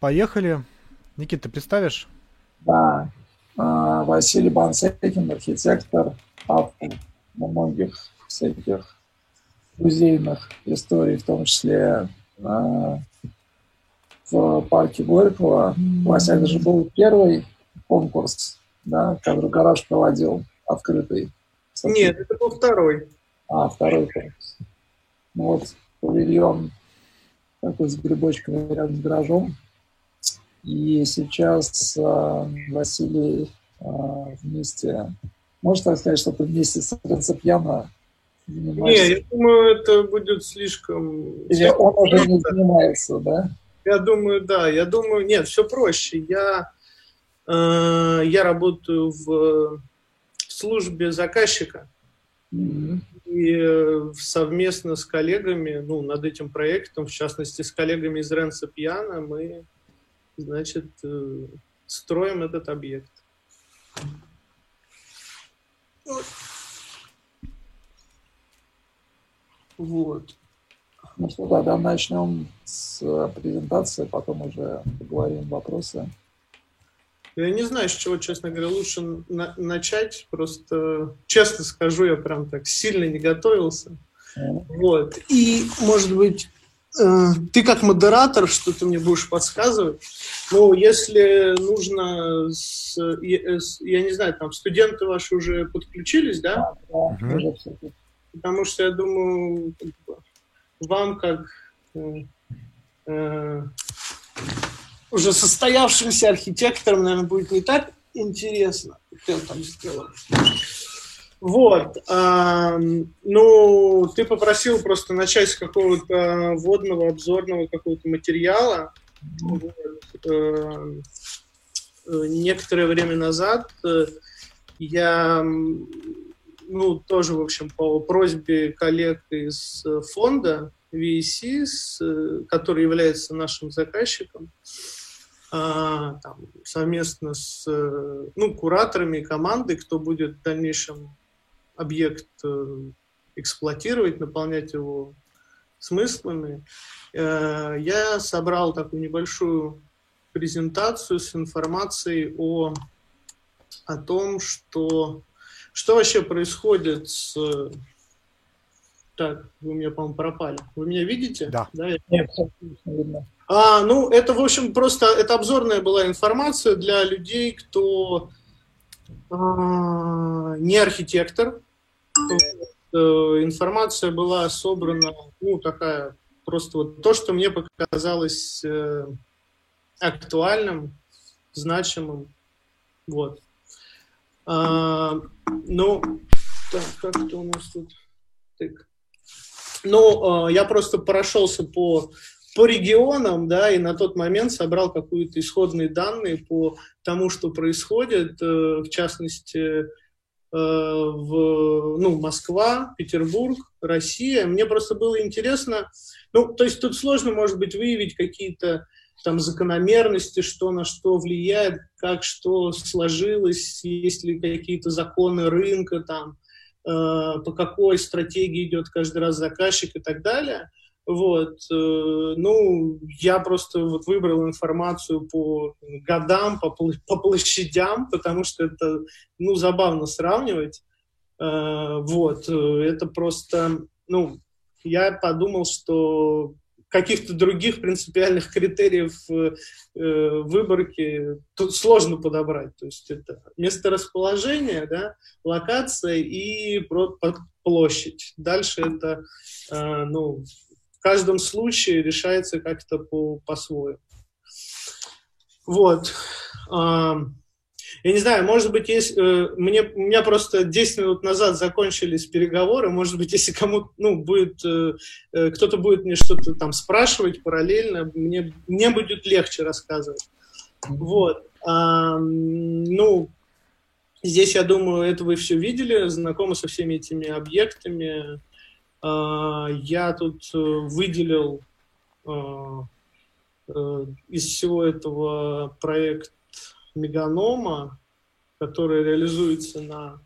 поехали. Никита, ты представишь? Да, а, Василий Бансекин, архитектор, автор многих всяких музейных историй, в том числе а, в парке Горького. Вася, это же был первый конкурс, да, который гараж проводил, открытый. Нет, это был второй. А, второй конкурс. Ну вот, павильон такой с грибочками рядом с гаражом. И сейчас э, Василий э, вместе, можно так сказать, что ты вместе с Ренцепьяно занимаешься? Не, я думаю, это будет слишком... Или он уже не занимается, да? Я думаю, да. Я думаю, нет, все проще. Я, э, я работаю в службе заказчика. Mm-hmm. И э, совместно с коллегами, ну, над этим проектом, в частности, с коллегами из Ренса Пьяна, мы, значит, э, строим этот объект. Вот. Ну что, тогда начнем с презентации, потом уже поговорим вопросы. Я не знаю, с чего, честно говоря, лучше на- начать. Просто, честно скажу, я прям так сильно не готовился. Mm. Вот. И, может быть, э, ты как модератор, что ты мне будешь подсказывать. Ну, если нужно, с, я, я не знаю, там студенты ваши уже подключились, да? Да, да. Mm-hmm. Потому что я думаю, вам как э, э, уже состоявшимся архитектором, наверное, будет не так интересно. Он там сделал? Вот. А, ну, ты попросил просто начать с какого-то водного, обзорного какого-то материала. Вот. А, некоторое время назад э, я, ну, тоже, в общем, по просьбе коллег из фонда VC, который является нашим заказчиком, а, там, совместно с ну, кураторами и командой, кто будет в дальнейшем объект э, эксплуатировать, наполнять его смыслами. Э, я собрал такую небольшую презентацию с информацией о, о том, что, что вообще происходит с... Так, вы меня, по-моему, пропали. Вы меня видите? Да. да я... Нет, видно. А, ну, это, в общем, просто это обзорная была информация для людей, кто а, не архитектор. Э, информация была собрана, ну, такая, просто вот то, что мне показалось э, актуальным, значимым. Вот. А, ну, так, как это у нас тут? Так. Ну, э, я просто прошелся по по регионам, да, и на тот момент собрал какие-то исходные данные по тому, что происходит, э, в частности, в, ну, Москва, Петербург, Россия. Мне просто было интересно, ну, то есть тут сложно, может быть, выявить какие-то там закономерности, что на что влияет, как что сложилось, есть ли какие-то законы рынка, там, э, по какой стратегии идет каждый раз заказчик и так далее. Вот, э, ну, я просто вот выбрал информацию по годам, по, площадям, потому что это, ну, забавно сравнивать. Э, вот, э, это просто, ну, я подумал, что каких-то других принципиальных критериев выборки тут сложно подобрать. То есть это месторасположение, да, локация и площадь. Дальше это, ну, в каждом случае решается как-то по, по-своему. Вот. Я не знаю, может быть, есть, э, мне, у меня просто 10 минут назад закончились переговоры, может быть, если кому ну, будет, э, э, кто-то будет мне что-то там спрашивать параллельно, мне, мне будет легче рассказывать. Вот. А, ну, здесь, я думаю, это вы все видели, знакомы со всеми этими объектами, я тут э, выделил а, э, из всего этого проект Меганома, который реализуется на,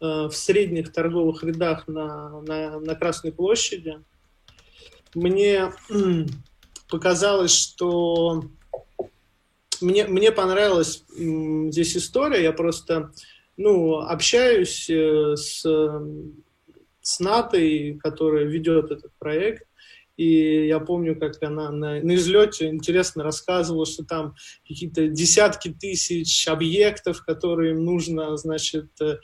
э, в средних торговых рядах на, на, на Красной площади. Мне показалось, что мне, мне понравилась здесь история, я просто ну, общаюсь э, с, с Натой, которая ведет этот проект, и я помню, как она на, на излете интересно рассказывала, что там какие-то десятки тысяч объектов, которые им нужно, значит, э,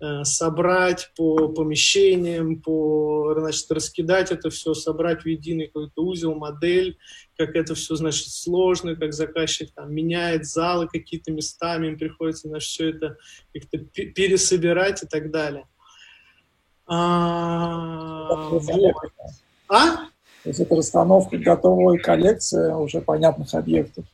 э, собрать по помещениям, по, значит, раскидать это все, собрать в единый какой-то узел, модель, как это все, значит, сложно, как заказчик там меняет залы какие-то местами, им приходится, значит, все это как-то пересобирать и так далее. А, а? То есть это расстановка готовой коллекции уже понятных объектов.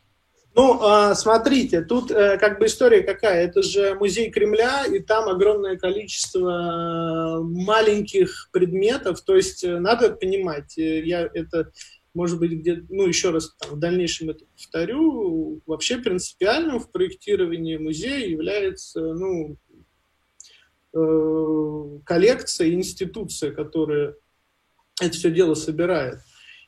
Ну, а, смотрите, тут э, как бы история какая. Это же музей Кремля, и там огромное количество э, маленьких предметов. То есть э, надо понимать, я это, может быть, где ну, еще раз там, в дальнейшем это повторю, вообще принципиальным в проектировании музея является, ну, коллекция, институция, которая это все дело собирает.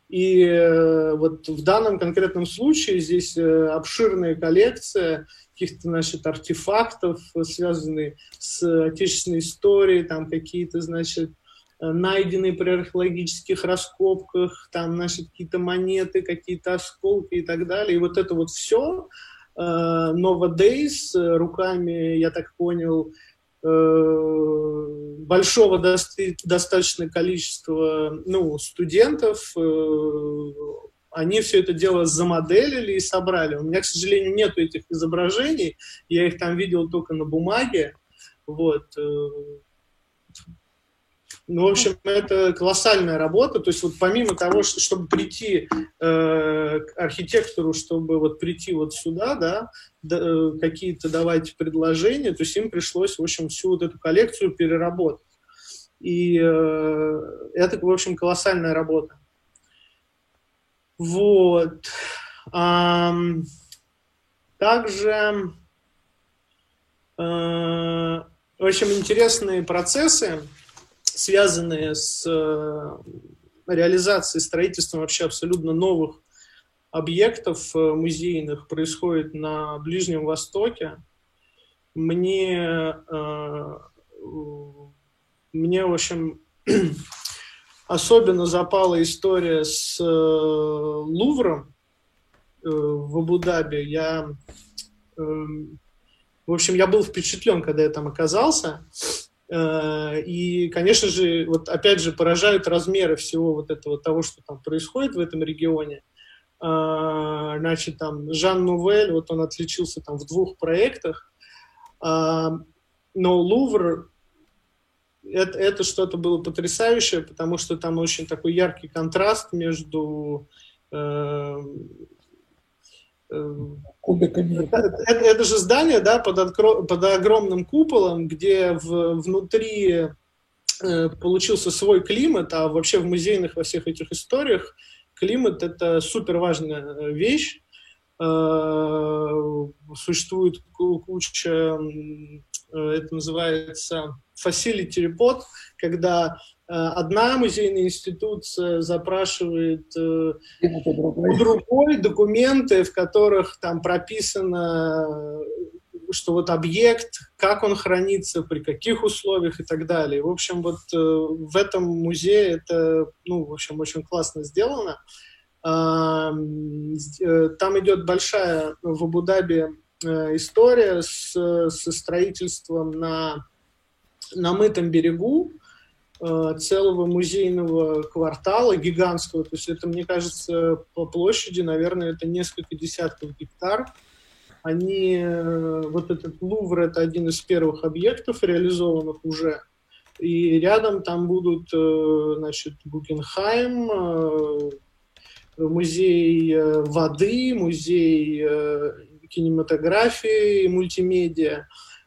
И э, вот в данном конкретном случае здесь э, обширная коллекция каких-то, значит, артефактов, связанные с отечественной историей, там какие-то, значит, э, найденные при археологических раскопках, там, значит, какие-то монеты, какие-то осколки и так далее. И вот это вот все Nova Days руками, я так понял, Э, большого достаточно количества ну, студентов, э, они все это дело замоделили и собрали. У меня, к сожалению, нет этих изображений, я их там видел только на бумаге. Вот. Ну, в общем, это колоссальная работа. То есть вот помимо того, что, чтобы прийти э, к архитектору, чтобы вот прийти вот сюда, да, да э, какие-то давать предложения, то есть им пришлось, в общем, всю вот эту коллекцию переработать. И э, это, в общем, колоссальная работа. Вот. А, также э, очень интересные процессы связанные с э, реализацией, строительством вообще абсолютно новых объектов э, музейных происходит на Ближнем Востоке. Мне, э, мне в общем, особенно запала история с Лувром в Абу-Даби. Я, эм, в общем, я был впечатлен, когда я там оказался. Э, и, конечно же, вот опять же поражают размеры всего вот этого того, что там происходит в этом регионе. Э, значит, там Жан Нувель, вот он отличился там в двух проектах, э, но Лувр это, это что-то было потрясающее, потому что там очень такой яркий контраст между кубиками. Это, это, же здание, да, под, откро... под огромным куполом, где в, внутри э, получился свой климат, а вообще в музейных во всех этих историях климат это супер важная э, вещь. Э, существует куча, э, это называется facility report, когда одна музейная институция запрашивает э, у другой документы, в которых там прописано, что вот объект, как он хранится, при каких условиях и так далее. В общем, вот э, в этом музее это, ну, в общем, очень классно сделано. Там идет большая в Абу-Даби история с, со строительством на, на мытом берегу, Э, целого музейного квартала гигантского. То есть это, мне кажется, по площади, наверное, это несколько десятков гектар. Они, э, вот этот Лувр, это один из первых объектов, реализованных уже. И рядом там будут, э, значит, Гuggenheim, музей воды, музей кинематографии, мультимедиа. Э,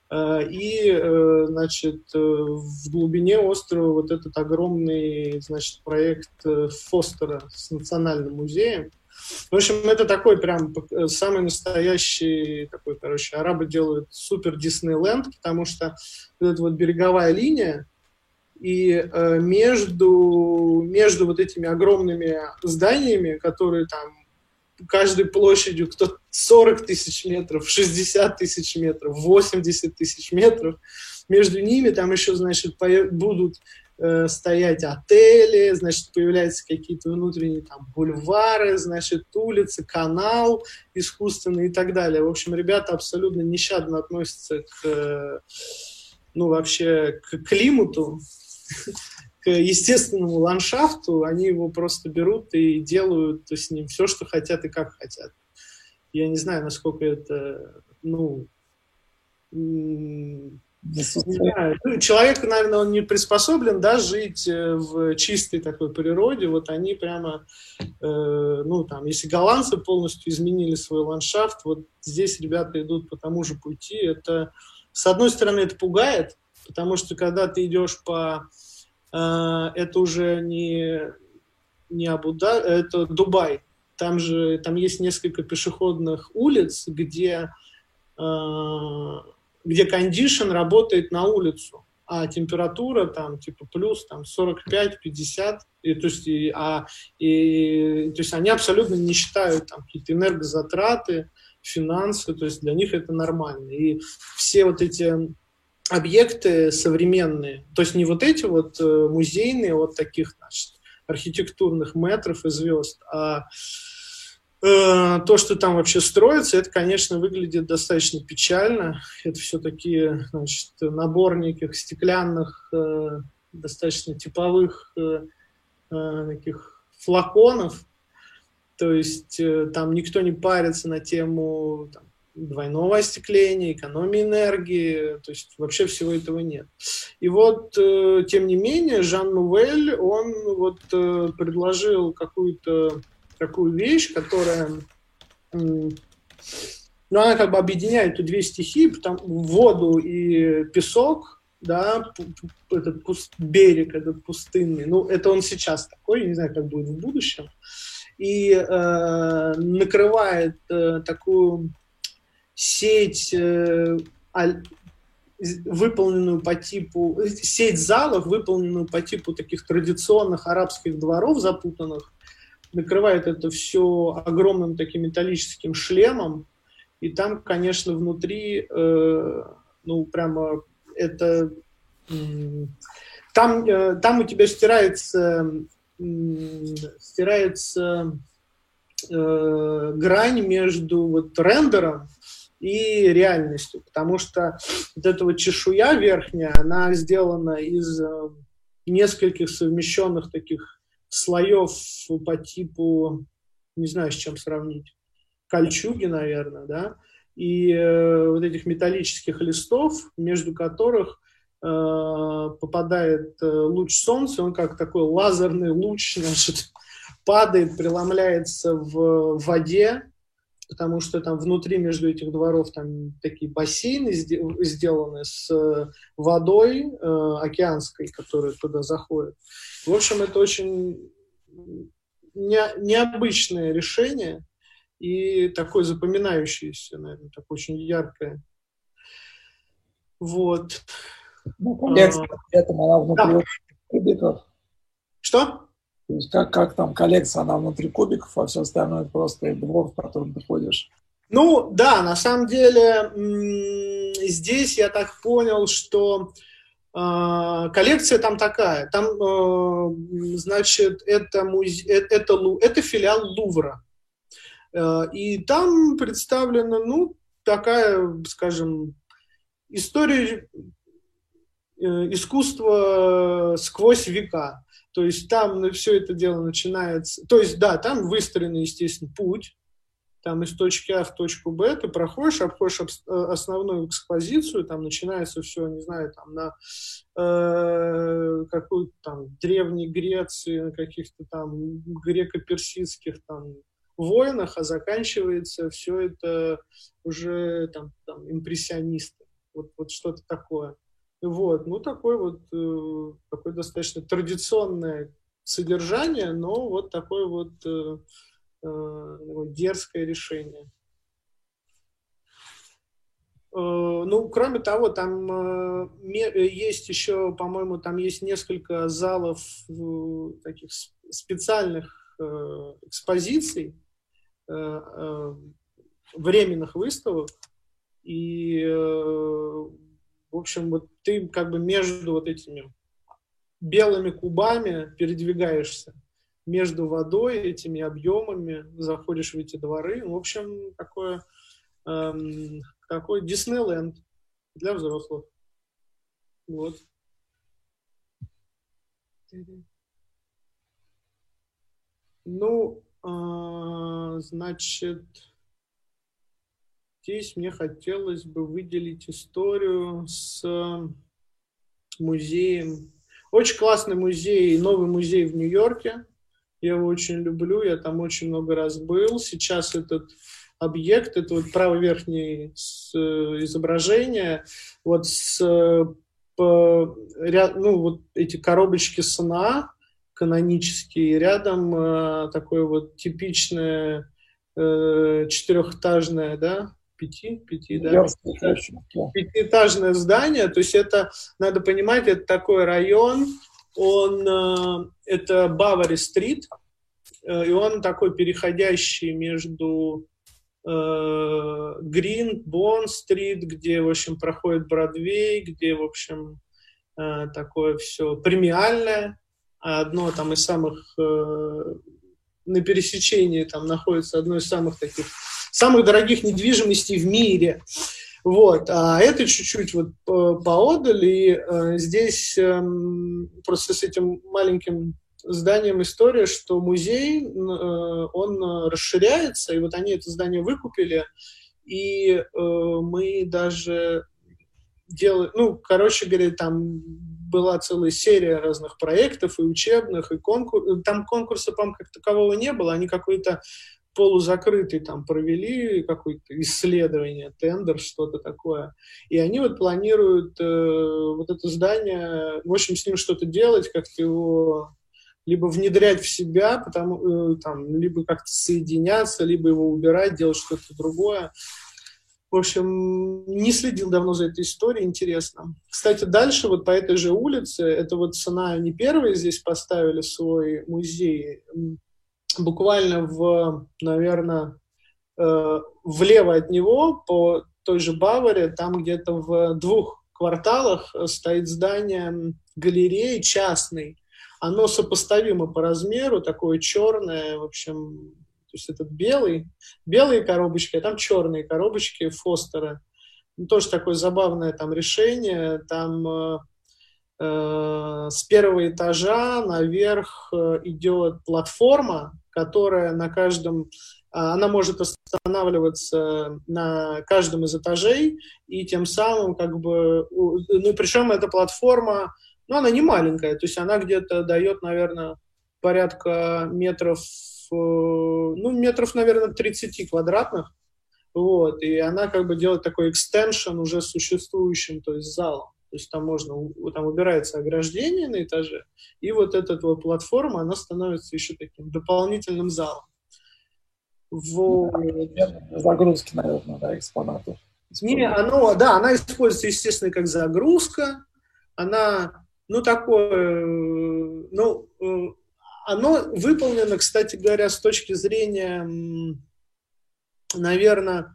и, э, значит, э, в глубине острова вот этот огромный, значит, проект Фостера с Национальным музеем. В общем, это такой прям самый настоящий такой, короче, арабы делают супер Диснейленд, потому что вот эта вот береговая линия, и между, между вот этими огромными зданиями, которые там каждой площадью, кто 40 тысяч метров, 60 тысяч метров, 80 тысяч метров. Между ними там еще, значит, будут э, стоять отели, значит, появляются какие-то внутренние там бульвары, значит, улицы, канал искусственный и так далее. В общем, ребята абсолютно нещадно относятся к, ну, вообще к климату, к естественному ландшафту, они его просто берут и делают с ним все, что хотят и как хотят. Я не знаю, насколько это, ну, не знаю. Ну, человек, наверное, он не приспособлен, да, жить э, в чистой такой природе. Вот они прямо, э, ну, там, если голландцы полностью изменили свой ландшафт, вот здесь ребята идут по тому же пути. Это, с одной стороны, это пугает, потому что когда ты идешь по это уже не, не Абуда, это Дубай. Там же там есть несколько пешеходных улиц, где, а, где кондишн работает на улицу, а температура там типа плюс там 45-50, и, то есть, и, а, и, то есть они абсолютно не считают там какие-то энергозатраты, финансы, то есть для них это нормально. И все вот эти объекты современные, то есть не вот эти вот э, музейные вот таких, значит, архитектурных метров и звезд, а э, то, что там вообще строится, это, конечно, выглядит достаточно печально. Это все такие, значит, наборники стеклянных, э, достаточно типовых э, э, таких флаконов. То есть э, там никто не парится на тему там, двойного остекления, экономии энергии, то есть вообще всего этого нет. И вот, э, тем не менее, Жан Нувель, он вот э, предложил какую-то такую вещь, которая, ну, она как бы объединяет две стихии, там, воду и песок, да, этот пуст, берег, этот пустынный, ну, это он сейчас такой, я не знаю, как будет в будущем, и э, накрывает э, такую сеть, э, выполненную по типу, сеть залов, выполненную по типу таких традиционных арабских дворов запутанных, накрывает это все огромным таким металлическим шлемом, и там, конечно, внутри, э, ну, прямо это... Там, э, там у тебя стирается, э, стирается э, грань между вот рендером и реальностью, потому что вот эта вот чешуя верхняя, она сделана из э, нескольких совмещенных таких слоев по типу, не знаю, с чем сравнить, кольчуги, наверное, да, и э, вот этих металлических листов, между которых э, попадает э, луч солнца, он как такой лазерный луч, значит, падает, преломляется в воде, потому что там внутри между этих дворов там такие бассейны сделаны с э, водой э, океанской, которая туда заходит. В общем, это очень не, необычное решение и такое запоминающееся, наверное, такое очень яркое. Вот. Ну, коллекция, а, при этом она внутри да. кубиков. Что? То есть как, как там коллекция, она внутри кубиков, а все остальное это двор, в котором ты ходишь. Ну, да, на самом деле здесь я так понял, что э, коллекция там такая. Там, э, значит, это, музе... это, это, это филиал Лувра. Э, и там представлена, ну, такая, скажем, история э, искусства сквозь века. То есть там ну, все это дело начинается... То есть, да, там выстроен, естественно, путь. Там из точки А в точку Б ты проходишь, обходишь э, основную экспозицию, там начинается все, не знаю, там на э, какой-то там Древней Греции, на каких-то там греко-персидских там войнах, а заканчивается все это уже там, там импрессионисты. Вот, вот что-то такое. Вот, ну такой вот, э, такое достаточно традиционное содержание, но вот такое вот э, э, дерзкое решение. Э, ну, кроме того, там э, есть еще, по-моему, там есть несколько залов э, таких специальных экспозиций, временных выставок, и, в общем, вот ты как бы между вот этими белыми кубами передвигаешься между водой, этими объемами, заходишь в эти дворы. В общем, такое, эм, такой Диснейленд для взрослых. Вот. Ну, э, значит, здесь мне хотелось бы выделить историю с музеем. Очень классный музей, новый музей в Нью-Йорке. Я его очень люблю, я там очень много раз был. Сейчас этот объект, это вот правый верхний изображение, вот с по, ряд, ну, вот эти коробочки сна канонические, рядом э, такое вот типичное э, четырехэтажное, да, пяти, пяти, да, пятиэтажное здание, то есть это, надо понимать, это такой район, он, э, это Бавари-стрит, э, и он такой переходящий между Грин, Бонн-стрит, где, в общем, проходит Бродвей, где, в общем, э, такое все премиальное. А одно там из самых э, на пересечении там находится одно из самых таких самых дорогих недвижимостей в мире. Вот, а это чуть-чуть вот поодаль, и э, здесь э, просто с этим маленьким зданием история, что музей, э, он расширяется, и вот они это здание выкупили, и э, мы даже делали, ну, короче говоря, там была целая серия разных проектов и учебных, и конкурсов. Там конкурса, по как такового не было, они какой-то полузакрытый там провели какое-то исследование, тендер, что-то такое. И они вот планируют э, вот это здание, в общем, с ним что-то делать, как-то его либо внедрять в себя, потому, э, там, либо как-то соединяться, либо его убирать, делать что-то другое. В общем, не следил давно за этой историей, интересно. Кстати, дальше вот по этой же улице, это вот цена, они первые здесь поставили свой музей, буквально в, наверное, э, влево от него, по той же Баваре, там где-то в двух кварталах стоит здание галереи частной, оно сопоставимо по размеру, такое черное, в общем, то есть этот белый, белые коробочки, а там черные коробочки Фостера. Ну, тоже такое забавное там решение, там э, э, с первого этажа наверх э, идет платформа, которая на каждом а, она может останавливаться на каждом из этажей, и тем самым как бы, ну, причем эта платформа ну, она не маленькая, то есть она где-то дает, наверное, порядка метров, э, ну, метров, наверное, 30 квадратных, вот, и она как бы делает такой экстеншн уже существующим, то есть залом. То есть там можно, там убирается ограждение на этаже, и вот эта вот платформа, она становится еще таким дополнительным залом. Вот. Загрузки, наверное, да, экспонатов. Не, оно, да, она используется, естественно, как загрузка. Она ну, такое, ну, э, оно выполнено, кстати говоря, с точки зрения, наверное,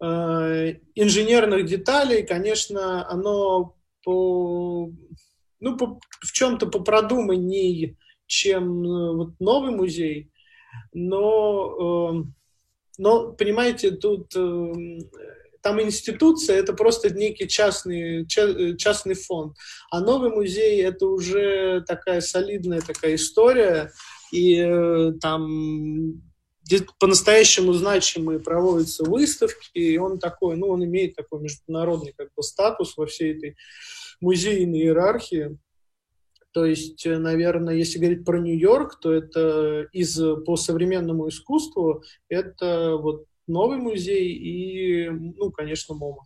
инженерных деталей, конечно, оно по, ну, по, в чем-то попродуманней, чем э, вот новый музей, но, но понимаете, тут там институция это просто некий частный, частный фонд. А новый музей это уже такая солидная такая история, и э, там по-настоящему значимые проводятся выставки, и он такой, ну, он имеет такой международный как бы статус во всей этой музейной иерархии. То есть, э, наверное, если говорить про Нью-Йорк, то это из по современному искусству это вот новый музей и, ну, конечно, МОМА.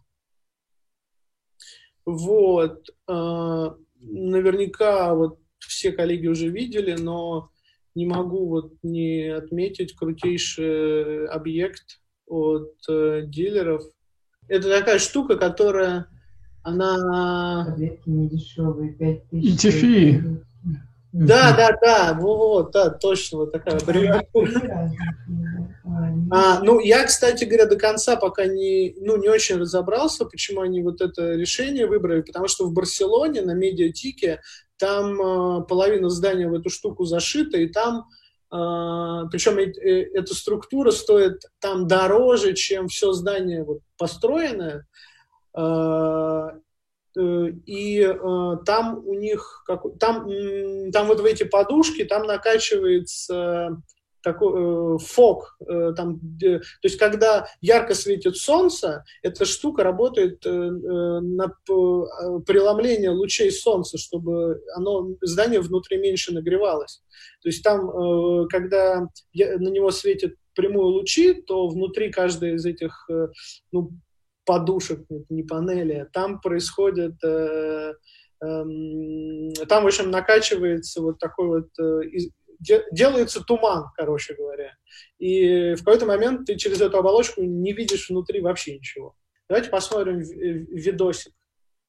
Вот. А, наверняка вот все коллеги уже видели, но не могу вот не отметить крутейший объект от э, дилеров. Это такая штука, которая она... Таблетки не дешевые, 5 тысяч. Да, да, да, вот, да, точно, вот такая аббревиатура. А, ну, я, кстати говоря, до конца пока не, ну, не очень разобрался, почему они вот это решение выбрали, потому что в Барселоне на медиатике там э, половина здания в эту штуку зашита, и там, э, причем э, эта структура стоит там дороже, чем все здание вот, построенное, э, э и э, там у них, как, там, там вот в эти подушки, там накачивается такой э, фок, э, там, э, то есть когда ярко светит солнце, эта штука работает э, на преломление лучей солнца, чтобы оно, здание внутри меньше нагревалось. То есть там, когда на него светят прямые лучи, то внутри каждой из этих ну, подушек, не панели, там происходит... Эм, там, в общем, накачивается вот такой вот э, делается туман, короче говоря. И в какой-то момент ты через эту оболочку не видишь внутри вообще ничего. Давайте посмотрим видосик.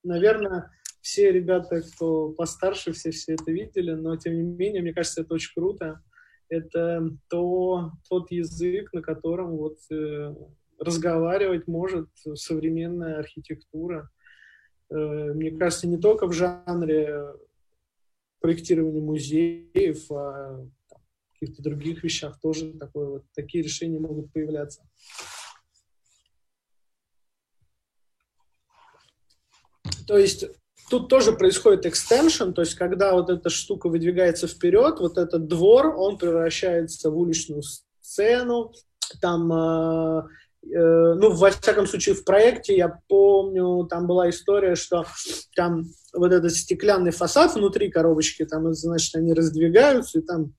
Наверное, все ребята, кто постарше, все все это видели, но тем не менее, мне кажется, это очень круто. Это то, тот язык, на котором вот э, разговаривать может современная архитектура. Э, мне кажется, не только в жанре проектировании музеев, а каких-то других вещах тоже такое вот, такие решения могут появляться. То есть тут тоже происходит экстеншн, то есть когда вот эта штука выдвигается вперед, вот этот двор, он превращается в уличную сцену, там э, Э, ну, во всяком случае, в проекте, я помню, там была история, что там вот этот стеклянный фасад внутри коробочки, там, значит, они раздвигаются, и там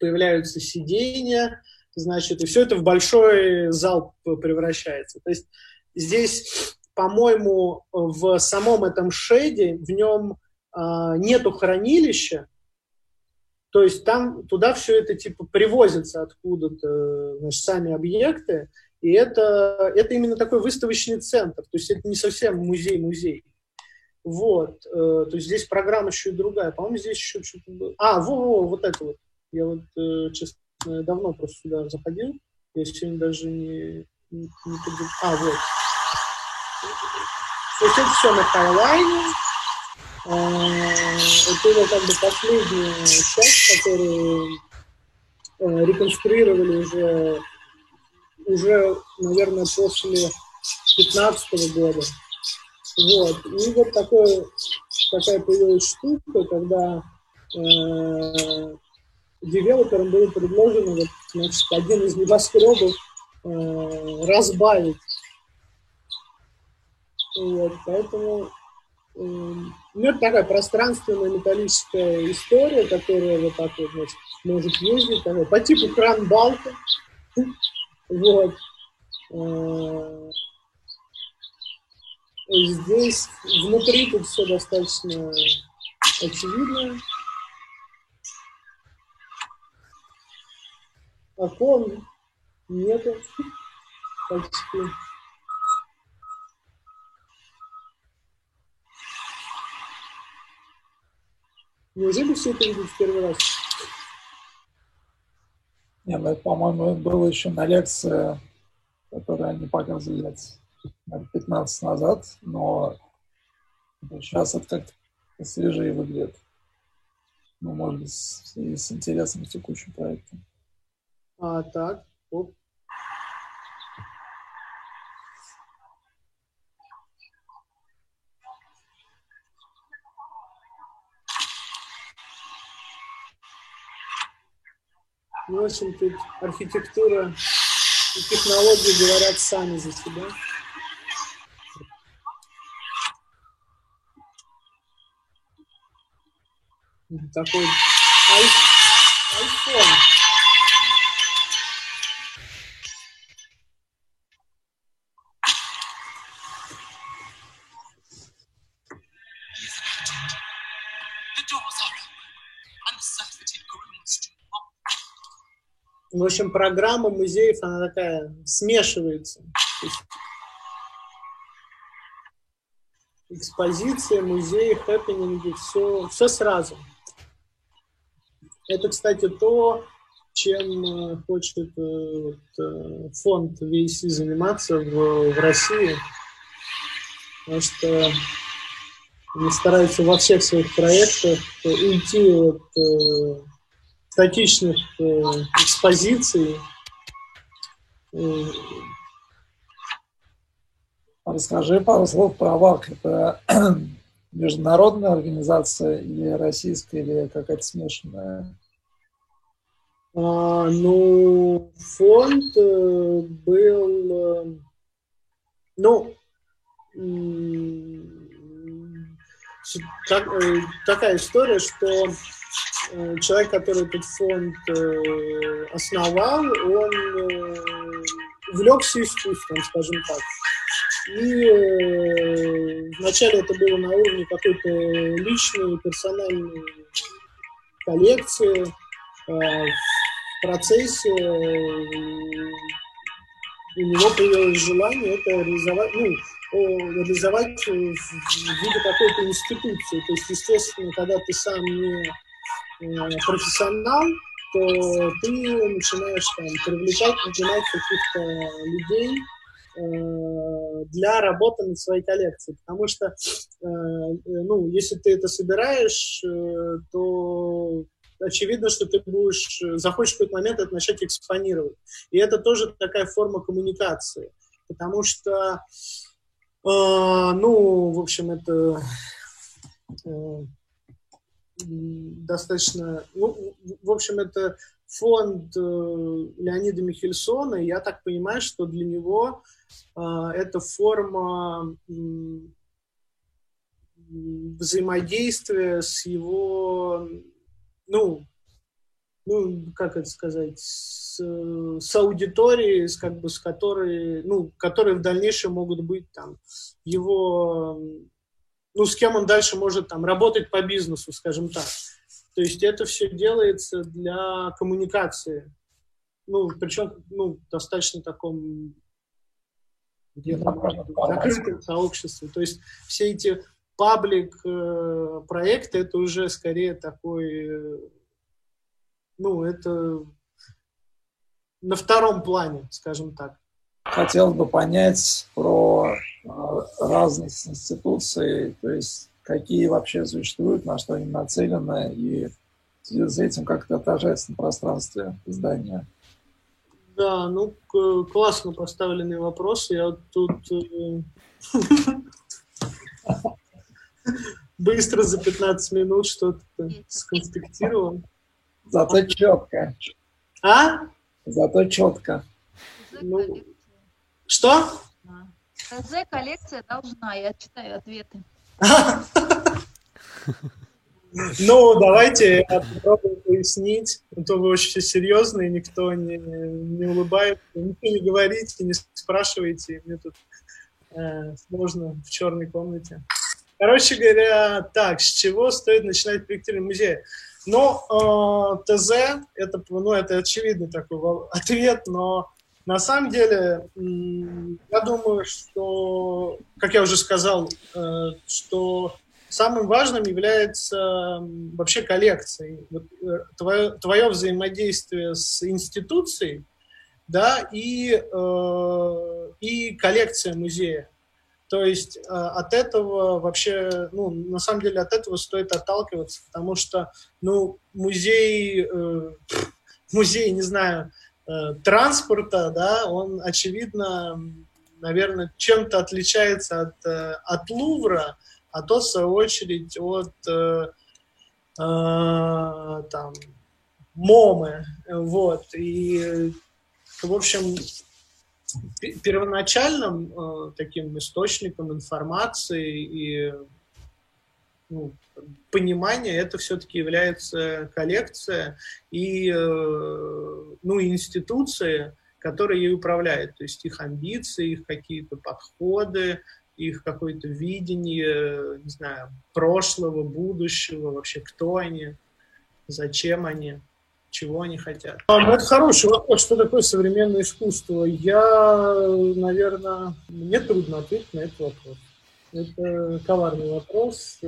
появляются сиденья, значит, и все это в большой зал превращается. То есть здесь, по-моему, в самом этом шейде, в нем а, нету хранилища, то есть там туда все это типа привозится откуда-то, значит, сами объекты, и это, это именно такой выставочный центр, то есть это не совсем музей-музей. Вот, э, то есть здесь программа еще и другая. По-моему, здесь еще что-то было. А, во, во, вот это вот. Я вот, э, честно, давно просто сюда заходил. Я сегодня даже не... не, не а, вот. То есть это все на хайлайне. Э, это как бы последняя часть, которую реконструировали уже уже, наверное, после 15 года. Вот. И вот такое, такая появилась штука, когда э, девелоперам было предложено вот, значит, один из небоскребов э, разбавить. Вот, поэтому э, ну, это такая пространственная металлическая история, которая вот так вот значит, может ездить, такая, по типу кран-балка. Вот. Здесь внутри тут все достаточно очевидно. Окон нету почти. Неужели все это видят в первый раз? Не, ну, по-моему, было еще на лекции, которую они показывали 15 назад, но сейчас это как-то свежее выглядит. Ну, может быть, с, с интересом к текущим проектам. А, так. Оп. Ну, в общем, тут архитектура и технологии говорят сами за себя. Такой iPhone. В общем, программа музеев, она такая, смешивается. экспозиция, музеи, хэппининги, все, все сразу. Это, кстати, то, чем хочет вот, фонд VC заниматься в, в России. Потому что они стараются во всех своих проектах уйти от э, статичных э, экспозиций. Расскажи пару слов про ВАК. Это международная организация или российская, или какая-то смешанная? А, ну, фонд э, был, э, ну, так, э, такая история, что человек, который этот фонд основал, он увлекся искусством, скажем так. И вначале это было на уровне какой-то личной, персональной коллекции. В процессе у него появилось желание это реализовать, ну, реализовать в виде какой-то институции. То есть, естественно, когда ты сам не э, профессионал, то ты начинаешь там, привлекать, нанимать каких-то людей э, для работы над своей коллекцией. Потому что, э, ну, если ты это собираешь, то очевидно, что ты будешь, захочешь в какой-то момент это начать экспонировать. И это тоже такая форма коммуникации. Потому что ну, в общем, это э, достаточно... Ну, в общем, это фонд э, Леонида Михельсона, и я так понимаю, что для него э, это форма взаимодействия с его, ну, ну, как это сказать, с, с аудиторией, с, как бы, с которой, ну, которые в дальнейшем могут быть там его, ну, с кем он дальше может там работать по бизнесу, скажем так. То есть это все делается для коммуникации. Ну, причем, ну, достаточно таком закрытом сообществе. То есть все эти паблик э, проекты, это уже скорее такой э, ну, это на втором плане, скажем так. Хотел бы понять про э, разность институций, то есть какие вообще существуют, на что они нацелены, и в связи с этим как это отражается на пространстве здания. Да, ну, классно поставленный вопрос. Я тут э, быстро за 15 минут что-то сконспектировал. Зато четко. А? Зато четко. Ну, что? ТЗ коллекция должна, я читаю ответы. Ну, давайте я попробую пояснить. А то вы очень серьезные, никто не, не улыбается, никто не говорите, не спрашиваете. Мне тут э, сложно в черной комнате. Короче говоря, так, с чего стоит начинать проектирование музея? Но э, ТЗ, это, ну, это очевидный такой ответ, но на самом деле, я думаю, что, как я уже сказал, э, что самым важным является вообще коллекция. Вот, э, твое, твое взаимодействие с институцией, да, и, э, и коллекция музея. То есть э, от этого вообще, ну, на самом деле от этого стоит отталкиваться, потому что, ну, музей, э, музей, не знаю, э, транспорта, да, он, очевидно, наверное, чем-то отличается от, э, от Лувра, а то, в свою очередь, от э, э, там, Момы, вот, и, в общем, первоначальным э, таким источником информации и ну, понимания это все-таки является коллекция и э, ну, институции, которые ей управляют, то есть их амбиции, их какие-то подходы, их какое-то видение, не знаю, прошлого, будущего, вообще кто они, зачем они чего они хотят? А, ну, это хороший вопрос. Что такое современное искусство? Я, наверное, мне трудно ответить на этот вопрос. Это коварный вопрос.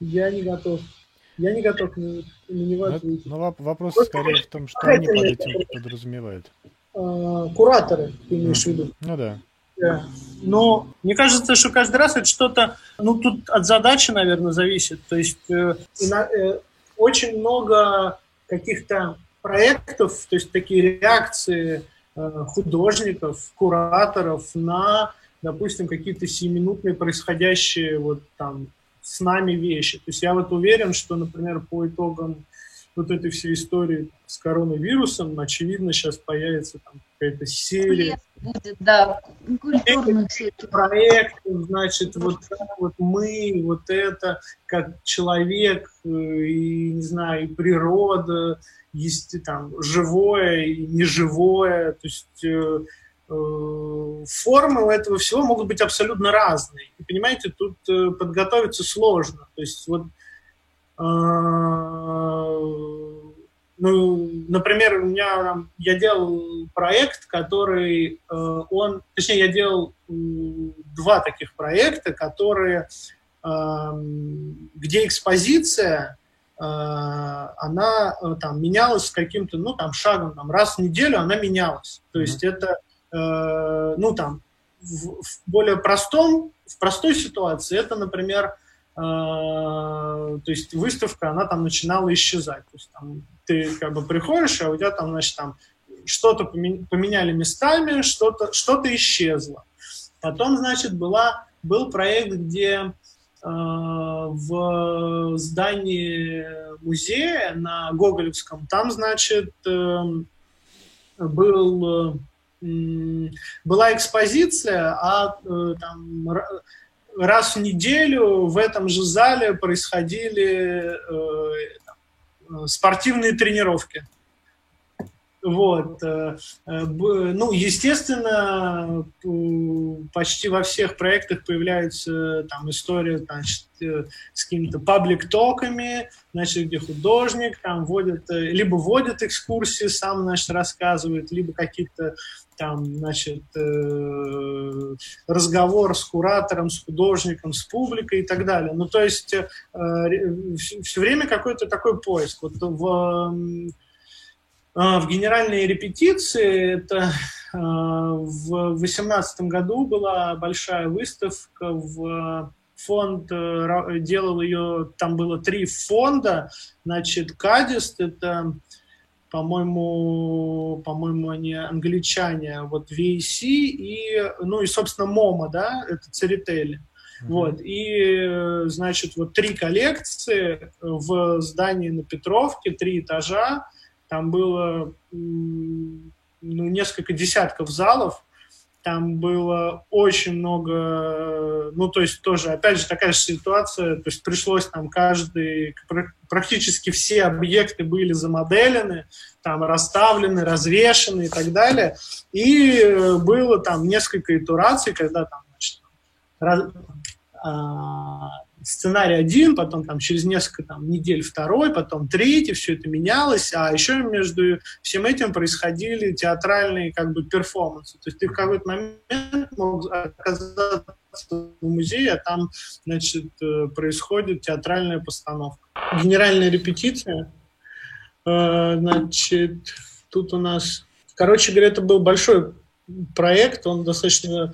Я не готов. Я не готов на, на него Ну, ответить. ну, вопрос Вот скорее в том, что они под этим подразумевают. А, кураторы, ты имеешь в виду? Ну да. Но мне кажется, что каждый раз это что-то, ну тут от задачи, наверное, зависит. То есть э, э, очень много каких-то проектов, то есть такие реакции э, художников, кураторов на, допустим, какие-то сиюминутные происходящие вот там с нами вещи. То есть я вот уверен, что, например, по итогам вот этой всей истории с коронавирусом, очевидно, сейчас появится там какая-то серия будет, да, культурных проектов, значит, вот, так вот мы, вот это, как человек, э, и, не знаю, и природа, есть и там живое и неживое, то есть э, э, формы у этого всего могут быть абсолютно разные. И, понимаете, тут э, подготовиться сложно. То есть вот ну, например, у меня я делал проект, который э, он, точнее, я делал два таких проекта, которые, где экспозиция, э, она э, там менялась с каким-то, ну, там, шагом, там, раз в неделю она менялась. То есть это, э, ну, там, в, в более простом, в простой ситуации это, например, э, то есть выставка, она там начинала исчезать. То есть там ты как бы приходишь, а у тебя там, значит, там что-то поме- поменяли местами, что-то что исчезло. Потом, значит, была, был проект, где э, в здании музея на Гоголевском, там, значит, э, был, э, была экспозиция, а э, там раз в неделю в этом же зале происходили э, э, спортивные тренировки. Вот. э, э, Ну, естественно, почти во всех проектах появляется там история значит, с какими-то паблик-токами, значит, где художник там вводит, либо вводит экскурсии, сам, значит, рассказывает, либо какие-то там, значит, э, разговор с куратором, с художником, с публикой и так далее. Ну, то есть все время какой-то такой поиск. Вот в, а, в генеральной репетиции, это в 2018 году была большая выставка в фонд, э, делал ее, там было три фонда, значит, Кадист, это по-моему, по-моему, они англичане, вот VAC и, ну и, собственно, МОМА, да, это Церетели. Вот, и, э, значит, вот три коллекции в здании на Петровке, три этажа, там было ну, несколько десятков залов, там было очень много, ну, то есть тоже, опять же, такая же ситуация, то есть пришлось там каждый, пр- практически все объекты были замоделены, там расставлены, развешены и так далее, и э, было там несколько итераций, когда там, значит, раз- а, сценарий один, потом там через несколько там, недель второй, потом третий, все это менялось, а еще между всем этим происходили театральные как бы перформансы. То есть ты в какой-то момент мог оказаться в музее, а там, значит, э, происходит театральная постановка. Генеральная репетиция, э, значит, тут у нас, короче говоря, это был большой проект, он достаточно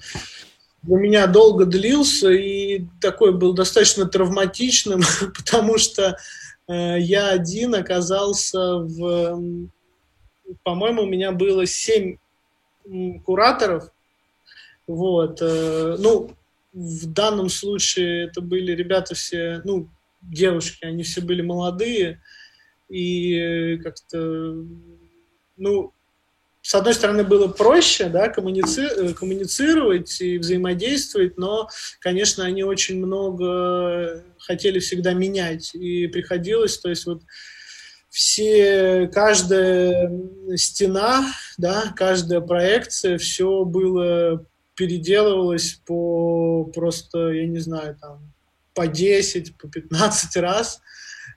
для меня долго длился и такой был достаточно травматичным, потому что э, я один оказался в... По-моему, у меня было семь кураторов. Вот. э, ну, в данном случае это были ребята все, ну, девушки, они все были молодые. И э, как-то, ну, с одной стороны, было проще да, коммуници... э, коммуницировать и взаимодействовать, но, конечно, они очень много хотели всегда менять. И приходилось, то есть вот все, каждая стена, да, каждая проекция, все было, переделывалось по просто, я не знаю, там, по 10, по 15 раз.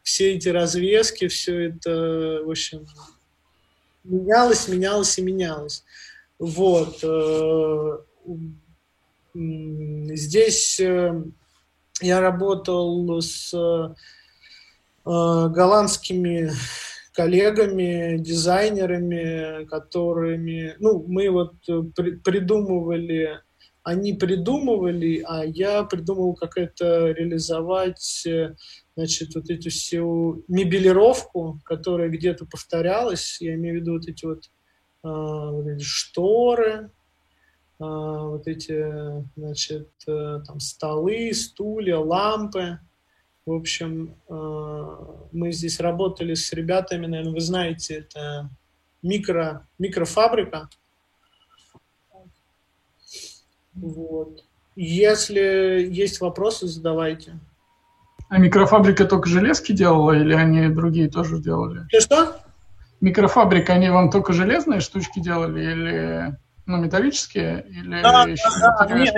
Все эти развески, все это, в общем, менялось, менялось и менялось. Вот. э, Здесь э, я работал с голландскими коллегами, дизайнерами, которыми, ну, мы вот при, придумывали, они придумывали, а я придумал, как это реализовать, значит, вот эту всю мебелировку, которая где-то повторялась, я имею в виду вот эти вот, э, вот эти шторы, э, вот эти, значит, э, там столы, стулья, лампы, в общем, э, мы здесь работали с ребятами, наверное, вы знаете, это микро, микрофабрика. Вот. Если есть вопросы, задавайте. А микрофабрика только железки делала или они другие тоже делали? Ты что? Микрофабрика, они вам только железные штучки делали или ну, металлические? Или да, да, да. Они,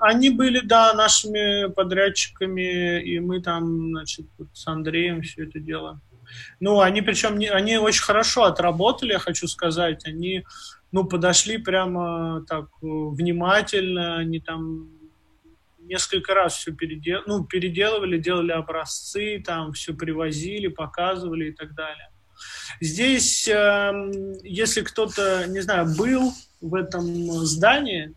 они были, да, нашими подрядчиками, и мы там, значит, с Андреем все это дело. Ну, они причем, не, они очень хорошо отработали, я хочу сказать. Они, ну, подошли прямо так внимательно, они там несколько раз все передел... ну, переделывали, делали образцы, там все привозили, показывали и так далее. Здесь, э, если кто-то, не знаю, был в этом здании,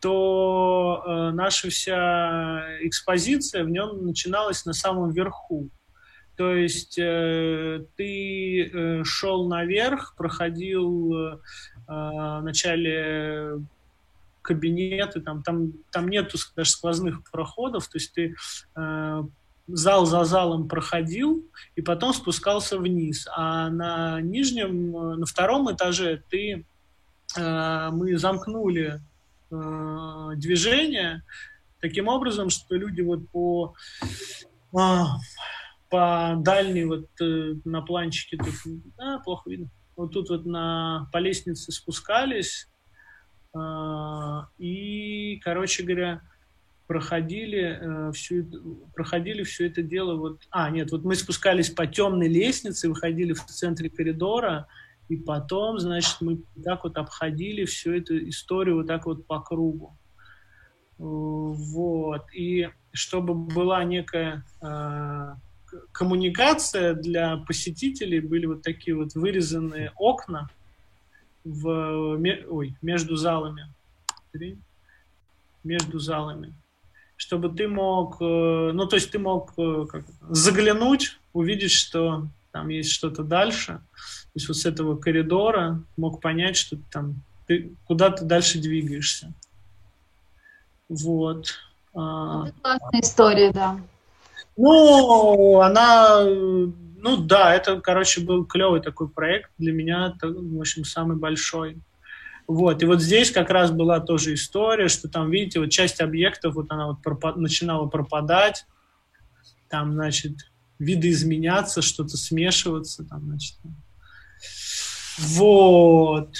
то э, наша вся экспозиция в нем начиналась на самом верху. То есть э, ты э, шел наверх, проходил вначале кабинеты, там, там, там нету даже сквозных проходов, то есть ты э, зал за залом проходил и потом спускался вниз. А на нижнем, э, на втором этаже ты Э, мы замкнули э, движение таким образом, что люди вот по а, по дальней вот э, на планчике тут а, плохо видно вот тут вот на по лестнице спускались и короче говоря проходили э, всю проходили все это дело вот а нет вот мы спускались по темной лестнице выходили в центре коридора и потом, значит, мы так вот обходили всю эту историю вот так вот по кругу. Вот. И чтобы была некая э, коммуникация для посетителей, были вот такие вот вырезанные окна в, ой, между залами. Между залами. Чтобы ты мог, э, ну, то есть ты мог э, как, заглянуть, увидеть, что там есть что-то дальше, то есть вот с этого коридора мог понять, что там ты куда ты дальше двигаешься. Вот. А. Это классная история, да. Ну, она, ну да, это, короче, был клевый такой проект для меня, в общем, самый большой. Вот, и вот здесь как раз была тоже история, что там, видите, вот часть объектов, вот она вот пропад, начинала пропадать, там, значит, видоизменяться, что-то смешиваться, там, значит, вот.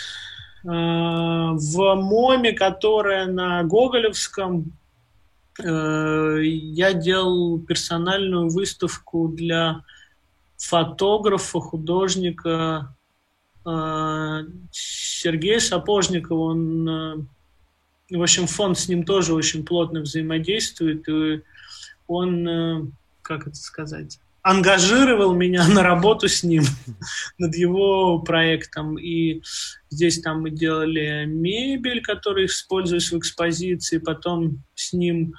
А, в МОМе, которая на Гоголевском, э, я делал персональную выставку для фотографа, художника э, Сергея Сапожникова. Он, э, в общем, фонд с ним тоже очень плотно взаимодействует. И он, как это сказать, ангажировал меня на работу с ним над его проектом. И здесь там мы делали мебель, которая использовалась в экспозиции, потом с ним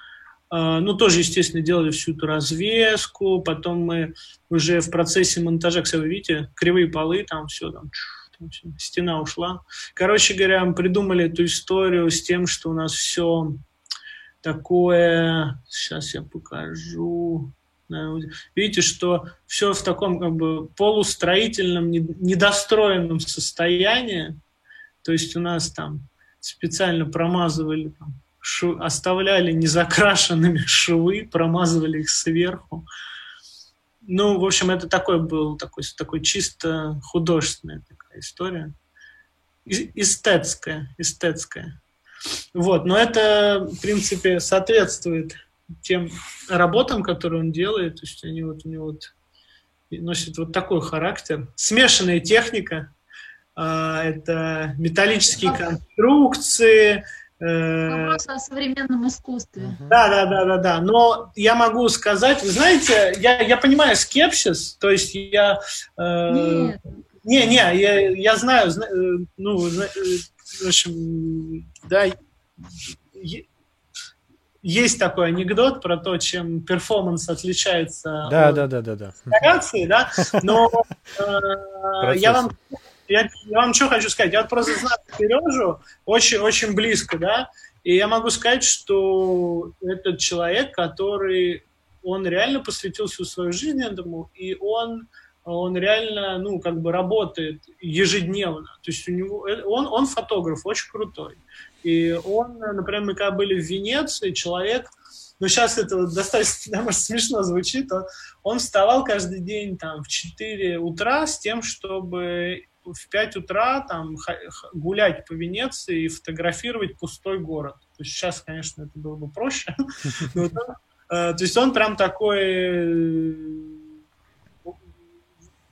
ну, тоже, естественно, делали всю эту развеску, потом мы уже в процессе монтажа, кстати, вы видите, кривые полы, там все, там, там все, стена ушла. Короче говоря, мы придумали эту историю с тем, что у нас все такое, сейчас я покажу, Видите, что все в таком как бы полустроительном, недостроенном состоянии. То есть у нас там специально промазывали, там, шу, оставляли незакрашенными швы, промазывали их сверху. Ну, в общем, это такой был такой, такой чисто художественная такая история. Эстетская, эстетская. Вот, но это, в принципе, соответствует тем работам, которые он делает, то есть они вот у него вот носят вот такой характер. Смешанная техника, а, это металлические конструкции, Вопрос о современном искусстве. Да, да, да, да, да. Но я могу сказать, вы знаете, я, я понимаю скепсис, то есть я... Э, Нет. Не, не, я, я знаю, зна, э, ну, в общем, да, есть такой анекдот про то, чем перформанс отличается да, от да, да, да, да. да, но э, я вам я, я вам что хочу сказать, я просто знаю Сережу очень-очень близко, да, и я могу сказать, что этот человек, который, он реально посвятил всю свою жизнь этому, и он он реально, ну, как бы работает ежедневно. То есть у него, он, он фотограф, очень крутой. И он, например, мы когда были в Венеции, человек, ну, сейчас это достаточно, может, смешно звучит, он, он вставал каждый день там в 4 утра с тем, чтобы в 5 утра там гулять по Венеции и фотографировать пустой город. То есть сейчас, конечно, это было бы проще. Э, то есть он прям такой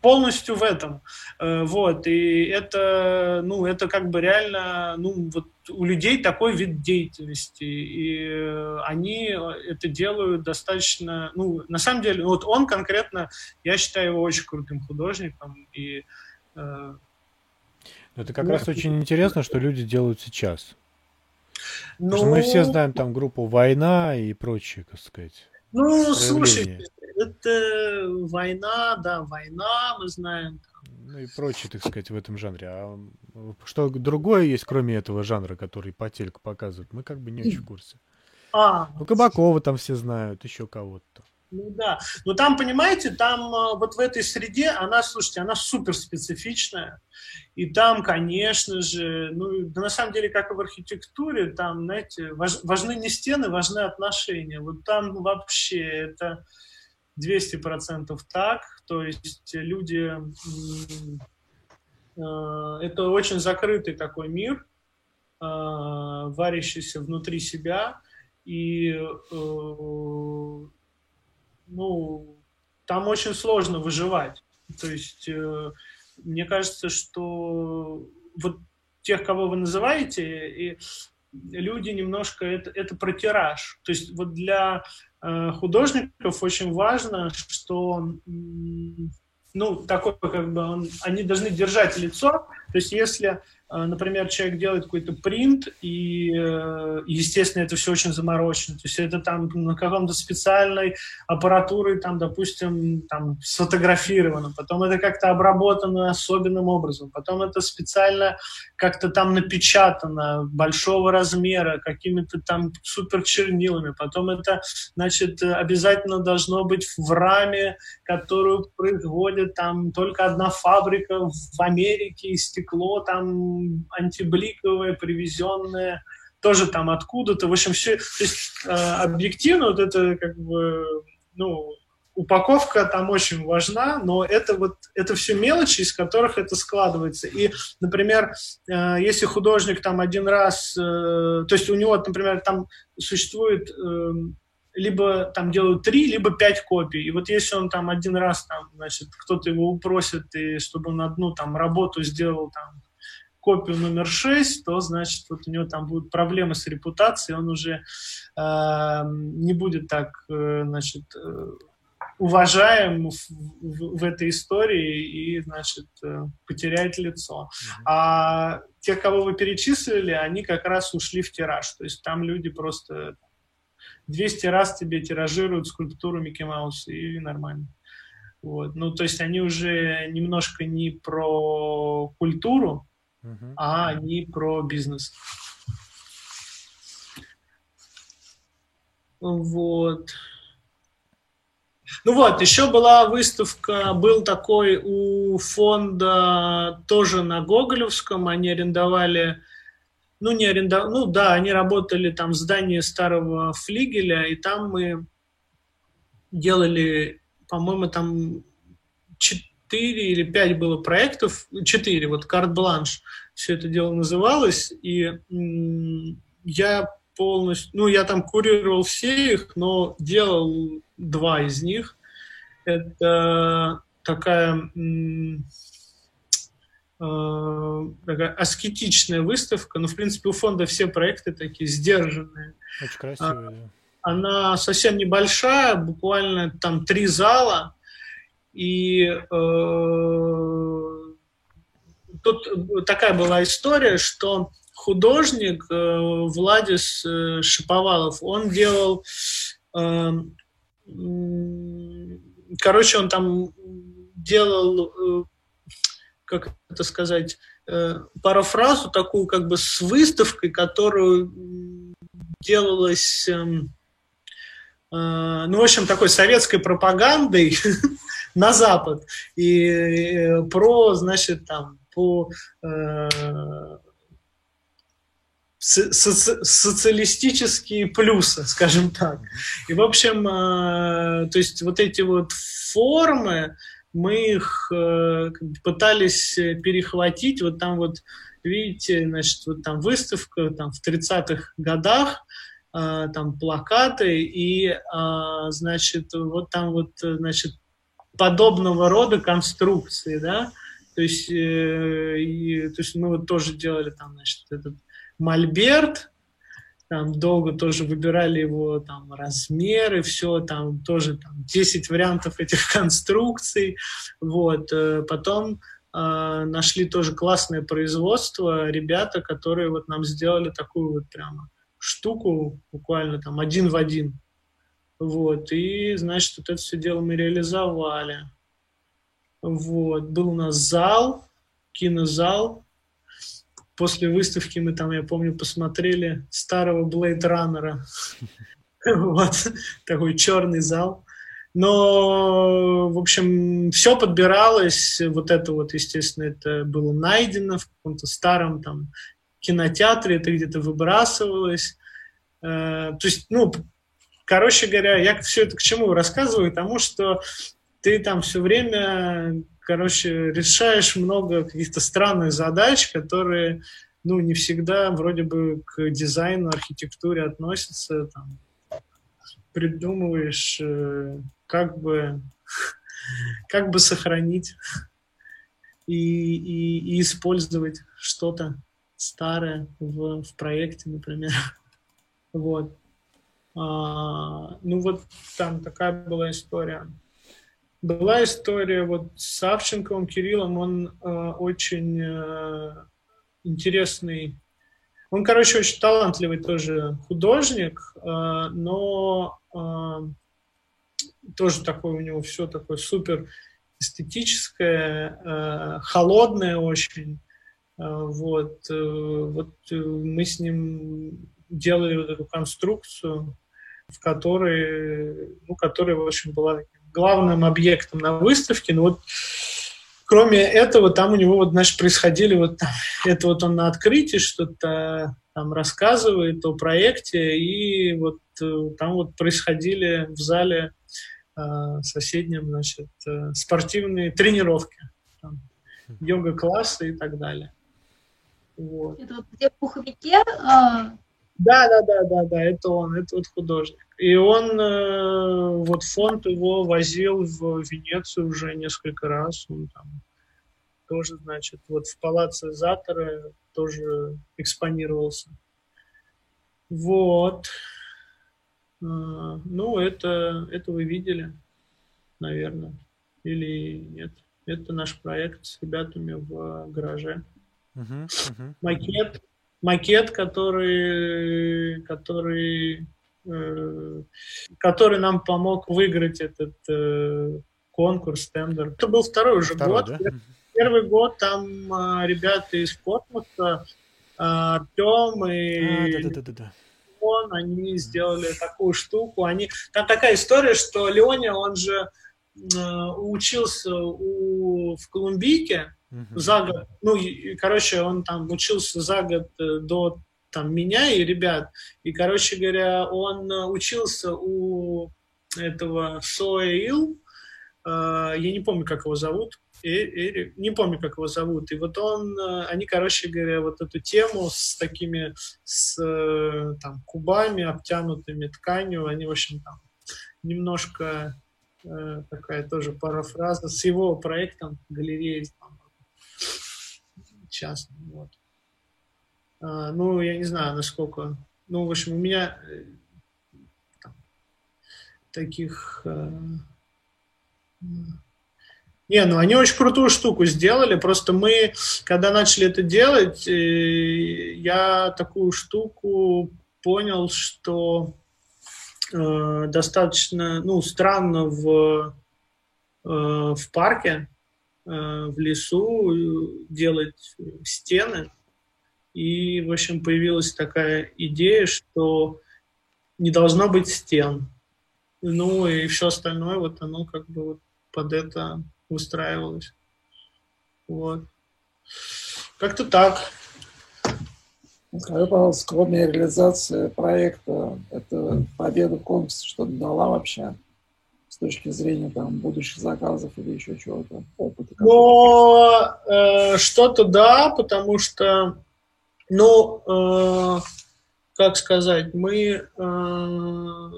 полностью в этом. Э, вот, и это, ну, это как бы реально, ну, вот у людей такой вид деятельности, и они это делают достаточно, ну, на самом деле, вот он конкретно, я считаю его очень крутым художником, и... Э, это как ну, раз очень интересно, что люди делают сейчас. Ну, Потому что мы все знаем там группу «Война» и прочие, так сказать. Ну, слушай, это война, да, война, мы знаем. Ну и прочее, так сказать, в этом жанре. А что другое есть, кроме этого жанра, который по телеку показывают, мы как бы не очень в курсе. А, ну, Кабакова там все знают, еще кого-то. Ну да. Но там, понимаете, там а, вот в этой среде, она, слушайте, она супер специфичная. И там, конечно же, ну, да на самом деле, как и в архитектуре, там, знаете, важ, важны не стены, важны отношения. Вот там вообще это 200% так. То есть люди... Э, это очень закрытый такой мир, э, варящийся внутри себя. И э, ну, там очень сложно выживать. То есть мне кажется, что вот тех, кого вы называете, и люди немножко это, это про тираж. То есть вот для э, художников очень важно, что ну, такой как бы он, они должны держать лицо. То есть если а, например, человек делает какой-то принт, и, э, естественно, это все очень заморочено. То есть это там на каком-то специальной аппаратуре, там, допустим, там, сфотографировано, потом это как-то обработано особенным образом, потом это специально как-то там напечатано большого размера, какими-то там супер чернилами, потом это, значит, обязательно должно быть в раме, которую производит там только одна фабрика в Америке, и стекло там антибликовое, привезенное, тоже там откуда-то. В общем, все, то есть э, объективно вот это как бы, ну, упаковка там очень важна, но это вот это все мелочи, из которых это складывается. И, например, э, если художник там один раз, э, то есть у него, например, там существует э, либо там делают три, либо пять копий. И вот если он там один раз там, значит, кто-то его упросит, и чтобы он одну там работу сделал там копию номер 6, то, значит, вот у него там будут проблемы с репутацией, он уже э, не будет так, э, значит, э, уважаем в, в, в этой истории и, значит, э, потеряет лицо. Mm-hmm. А те, кого вы перечислили, они как раз ушли в тираж. То есть там люди просто 200 раз тебе тиражируют скульптуру Микки Мауса, и нормально. Вот. Ну, то есть они уже немножко не про культуру, uh-huh. а не про бизнес. Вот. Ну вот, еще была выставка, был такой у фонда тоже на Гоголевском, они арендовали, ну не арендовали, ну да, они работали там в здании старого флигеля, и там мы делали, по-моему, там четыре или пять было проектов, четыре, вот карт-бланш, все это дело называлось, и я полностью, ну, я там курировал все их, но делал два из них. Это такая такая аскетичная выставка. Ну, в принципе, у фонда все проекты такие сдержанные. Очень красивые, да. Она совсем небольшая, буквально там три зала. И э, тут такая была история, что художник э, Владис э, Шиповалов, он делал, э, короче, он там делал, э, как это сказать, э, парафразу такую как бы с выставкой, которую делалась, эм, э, ну, в общем, такой советской пропагандой на Запад. И про, значит, там, по соци социалистические плюсы, скажем так. И, в общем, э, то есть вот эти вот формы, мы их э, пытались перехватить. Вот там вот, видите, значит, вот там выставка там в 30-х годах, э, там плакаты, и, э, значит, вот там вот, значит, подобного рода конструкции, да, то есть, э, и, то есть мы вот тоже делали там, значит, этот Мольберт, там долго тоже выбирали его там размеры, все там тоже там 10 вариантов этих конструкций, вот, э, потом э, нашли тоже классное производство, ребята, которые вот нам сделали такую вот прямо штуку, буквально там один в один, вот, и, значит, вот это все дело мы реализовали, вот, был у нас зал, кинозал, после выставки мы там, я помню, посмотрели старого Blade Runner. Вот, такой черный зал. Но, в общем, все подбиралось. Вот это вот, естественно, это было найдено в каком-то старом там кинотеатре, это где-то выбрасывалось. Э, то есть, ну, короче говоря, я все это к чему рассказываю? Тому, что ты там все время короче, решаешь много каких-то странных задач, которые, ну, не всегда вроде бы к дизайну, архитектуре относятся, там, придумываешь, э, как бы, как бы сохранить и, и, и использовать что-то старое в, в проекте, например. Вот. А, ну вот там такая была история. Была история вот с Савченковым Кириллом, он э, очень э, интересный, он, короче, очень талантливый тоже художник, э, но э, тоже такой у него все такое супер эстетическое, э, холодное очень. Э, вот, э, вот э, мы с ним делали вот эту конструкцию, в которой, ну, которая, в общем, была главным объектом на выставке. Но вот кроме этого, там у него вот, значит, происходили вот это вот он на открытии что-то там рассказывает о проекте, и вот э, там вот происходили в зале э, соседнем, значит, э, спортивные тренировки, там, йога-классы и так далее. Вот. Это вот где в пуховике а, да, да, да, да, да, это он, это вот художник. И он, э, вот фонд его возил в Венецию уже несколько раз. Он там тоже, значит, вот в палаце Затора тоже экспонировался. Вот. Э, ну, это, это вы видели, наверное, или нет. Это наш проект с ребятами в гараже. Uh-huh, uh-huh. Макет макет, который, который, э, который нам помог выиграть этот э, конкурс, тендер. Это был второй уже второй, год. Да? Первый год там э, ребята из космоса, э, Артем и... А, да, да, да, да он, они сделали такую штуку. Они... Там такая история, что Леоня, он же э, учился у... в Колумбийке, uh-huh. за год, ну, и, короче, он там учился за год э, до там меня и ребят, и, короче говоря, он э, учился у этого Соэил, э, я не помню, как его зовут, Эрик, не помню, как его зовут. И вот он, они, короче говоря, вот эту тему с такими, с там, кубами, обтянутыми тканью, они, в общем, там немножко такая тоже парафраза с его проектом галереи частный. Вот. А, ну, я не знаю, насколько... Ну, в общем, у меня э, таких... Э, не, ну они очень крутую штуку сделали. Просто мы, когда начали это делать, э, я такую штуку понял, что э, достаточно, ну, странно в, э, в парке, в лесу делать стены. И, в общем, появилась такая идея, что не должно быть стен. Ну и все остальное, вот оно как бы вот под это устраивалось. Вот. Как-то так. Скажи, пожалуйста, кроме реализации проекта, это победа в конкурсе что-то дала вообще с точки зрения там будущих заказов или еще чего-то, опыта? Но э, что-то да, потому что, ну, э, как сказать, мы э,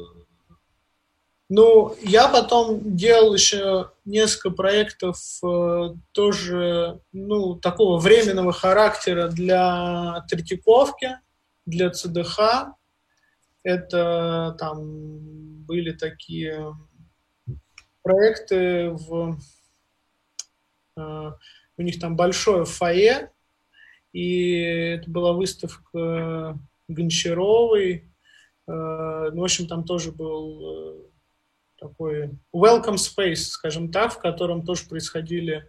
ну, я потом делал еще несколько проектов э, тоже, ну, такого временного характера для Третьяковки, для ЦДХ. Это там были такие проекты в... Э, у них там большое фойе, и это была выставка Гончаровой. Э, ну, в общем, там тоже был э, такой welcome space, скажем так, в котором тоже происходили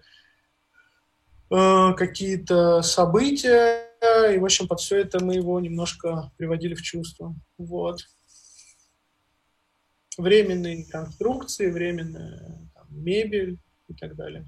какие-то события, и, в общем, под все это мы его немножко приводили в чувство. Вот. Временные конструкции, временная там, мебель и так далее.